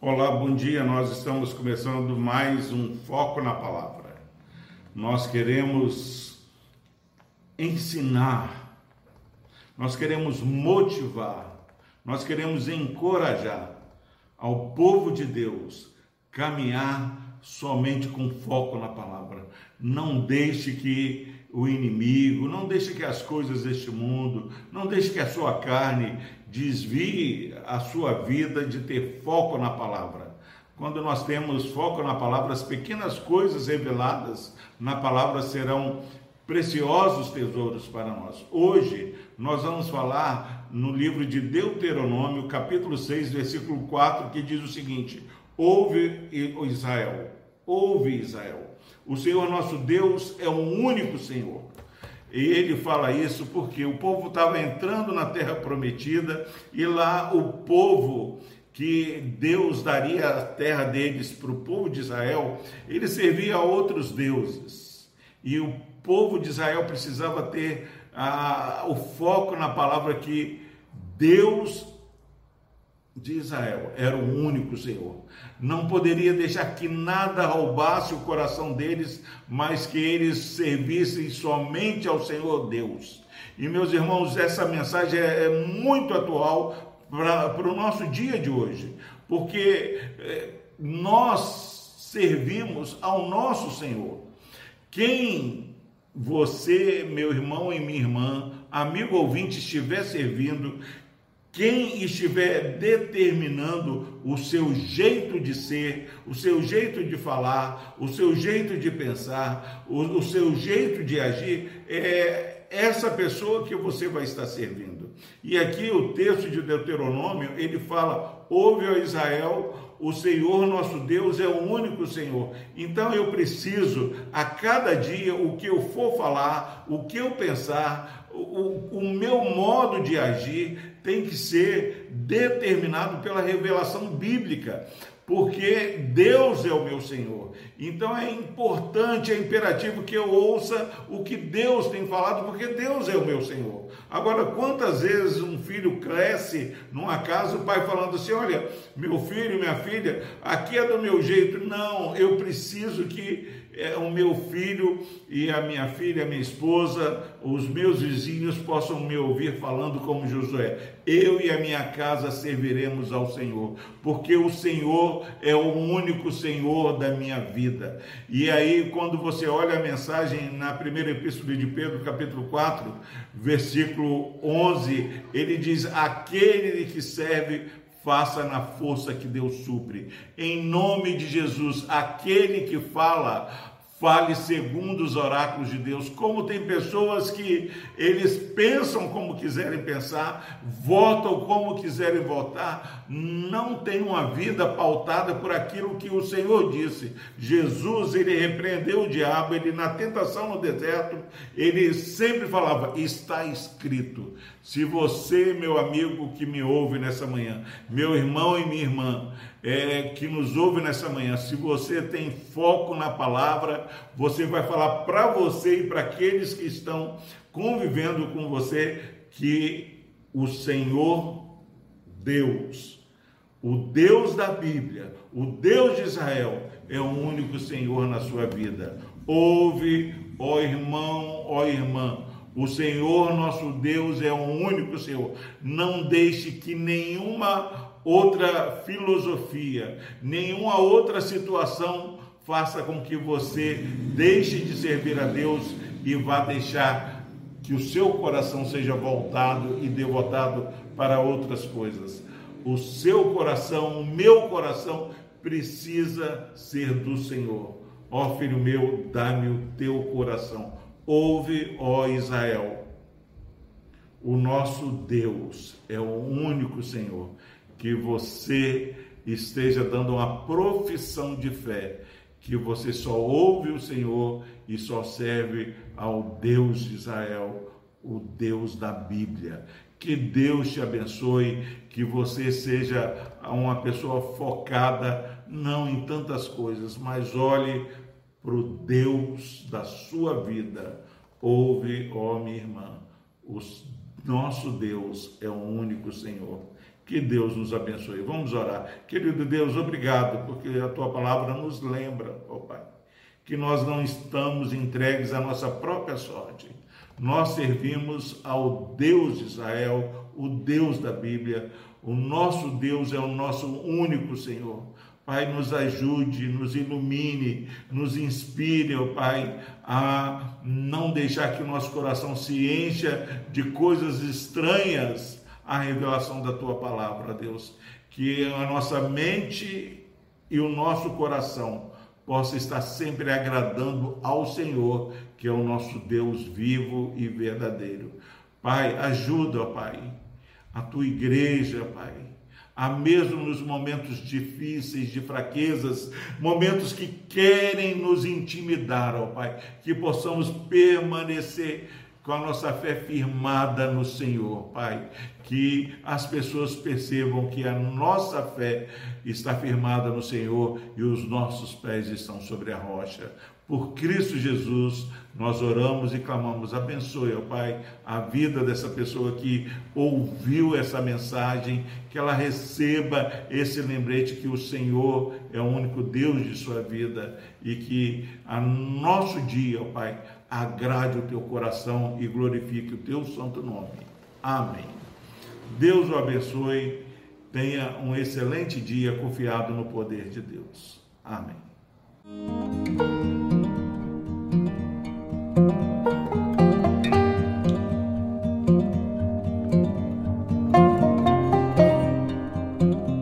Olá, bom dia. Nós estamos começando mais um Foco na Palavra. Nós queremos ensinar, nós queremos motivar, nós queremos encorajar ao povo de Deus caminhar somente com foco na palavra. Não deixe que o inimigo, não deixe que as coisas deste mundo, não deixe que a sua carne desvie a sua vida de ter foco na palavra. Quando nós temos foco na palavra, as pequenas coisas reveladas na palavra serão preciosos tesouros para nós. Hoje nós vamos falar no livro de Deuteronômio, capítulo 6, versículo 4, que diz o seguinte: Ouve Israel, ouve Israel. O Senhor nosso Deus é o único Senhor. E ele fala isso porque o povo estava entrando na terra prometida e lá o povo que Deus daria a terra deles para o povo de Israel, ele servia a outros deuses. E o povo de Israel precisava ter ah, o foco na palavra que Deus de Israel era o único Senhor. Não poderia deixar que nada roubasse o coração deles, mas que eles servissem somente ao Senhor Deus. E meus irmãos, essa mensagem é, é muito atual para o nosso dia de hoje, porque é, nós servimos ao nosso Senhor. Quem você, meu irmão e minha irmã, amigo ouvinte, estiver servindo, quem estiver determinando o seu jeito de ser, o seu jeito de falar, o seu jeito de pensar, o, o seu jeito de agir, é essa pessoa que você vai estar servindo. E aqui o texto de Deuteronômio, ele fala: Ouve, ó Israel, o Senhor nosso Deus é o único Senhor. Então eu preciso, a cada dia, o que eu for falar, o que eu pensar, o, o meu modo de agir tem que ser determinado pela revelação bíblica porque Deus é o meu Senhor. Então é importante, é imperativo que eu ouça o que Deus tem falado, porque Deus é o meu Senhor. Agora, quantas vezes um filho cresce numa casa, o pai falando assim: Olha, meu filho, minha filha, aqui é do meu jeito. Não, eu preciso que é, o meu filho e a minha filha, a minha esposa, os meus vizinhos possam me ouvir falando como Josué. Eu e a minha casa serviremos ao Senhor, porque o Senhor é o único Senhor da minha vida. E aí, quando você olha a mensagem na primeira epístola de Pedro, capítulo 4, versículo 11, ele diz: Aquele que serve faça na força que Deus supre. Em nome de Jesus, aquele que fala fale segundo os oráculos de Deus. Como tem pessoas que eles pensam como quiserem pensar, votam como quiserem votar, não tem uma vida pautada por aquilo que o Senhor disse. Jesus, ele repreendeu o diabo, ele na tentação no deserto, ele sempre falava: está escrito. Se você, meu amigo que me ouve nessa manhã, meu irmão e minha irmã, é, que nos ouve nessa manhã, se você tem foco na palavra, você vai falar para você e para aqueles que estão convivendo com você que o Senhor Deus, o Deus da Bíblia, o Deus de Israel, é o único Senhor na sua vida. Ouve, ó irmão, ó irmã, o Senhor nosso Deus é o único Senhor. Não deixe que nenhuma outra filosofia, nenhuma outra situação faça com que você deixe de servir a Deus e vá deixar que o seu coração seja voltado e devotado para outras coisas. O seu coração, o meu coração precisa ser do Senhor. Ó filho meu, dá-me o teu coração. Ouve, ó Israel. O nosso Deus é o único Senhor que você esteja dando uma profissão de fé, que você só ouve o Senhor e só serve ao Deus de Israel, o Deus da Bíblia. Que Deus te abençoe, que você seja uma pessoa focada não em tantas coisas, mas olhe para o Deus da sua vida. Ouve, ó minha irmã, os nosso Deus é o único Senhor. Que Deus nos abençoe. Vamos orar. Querido Deus, obrigado, porque a tua palavra nos lembra, ó Pai, que nós não estamos entregues à nossa própria sorte. Nós servimos ao Deus de Israel, o Deus da Bíblia. O nosso Deus é o nosso único Senhor. Pai, nos ajude, nos ilumine, nos inspire, ó Pai, a não deixar que o nosso coração se encha de coisas estranhas a revelação da tua palavra, Deus. Que a nossa mente e o nosso coração possa estar sempre agradando ao Senhor, que é o nosso Deus vivo e verdadeiro. Pai, ajuda, Pai, a tua igreja, Pai, a mesmo nos momentos difíceis, de fraquezas, momentos que querem nos intimidar, ó Pai, que possamos permanecer com a nossa fé firmada no Senhor, Pai. Que as pessoas percebam que a nossa fé está firmada no Senhor e os nossos pés estão sobre a rocha. Por Cristo Jesus, nós oramos e clamamos. Abençoe, ó Pai, a vida dessa pessoa que ouviu essa mensagem, que ela receba esse lembrete que o Senhor é o único Deus de sua vida e que a nosso dia, ó Pai, agrade o teu coração e glorifique o teu santo nome. Amém. Deus o abençoe. Tenha um excelente dia confiado no poder de Deus. Amém.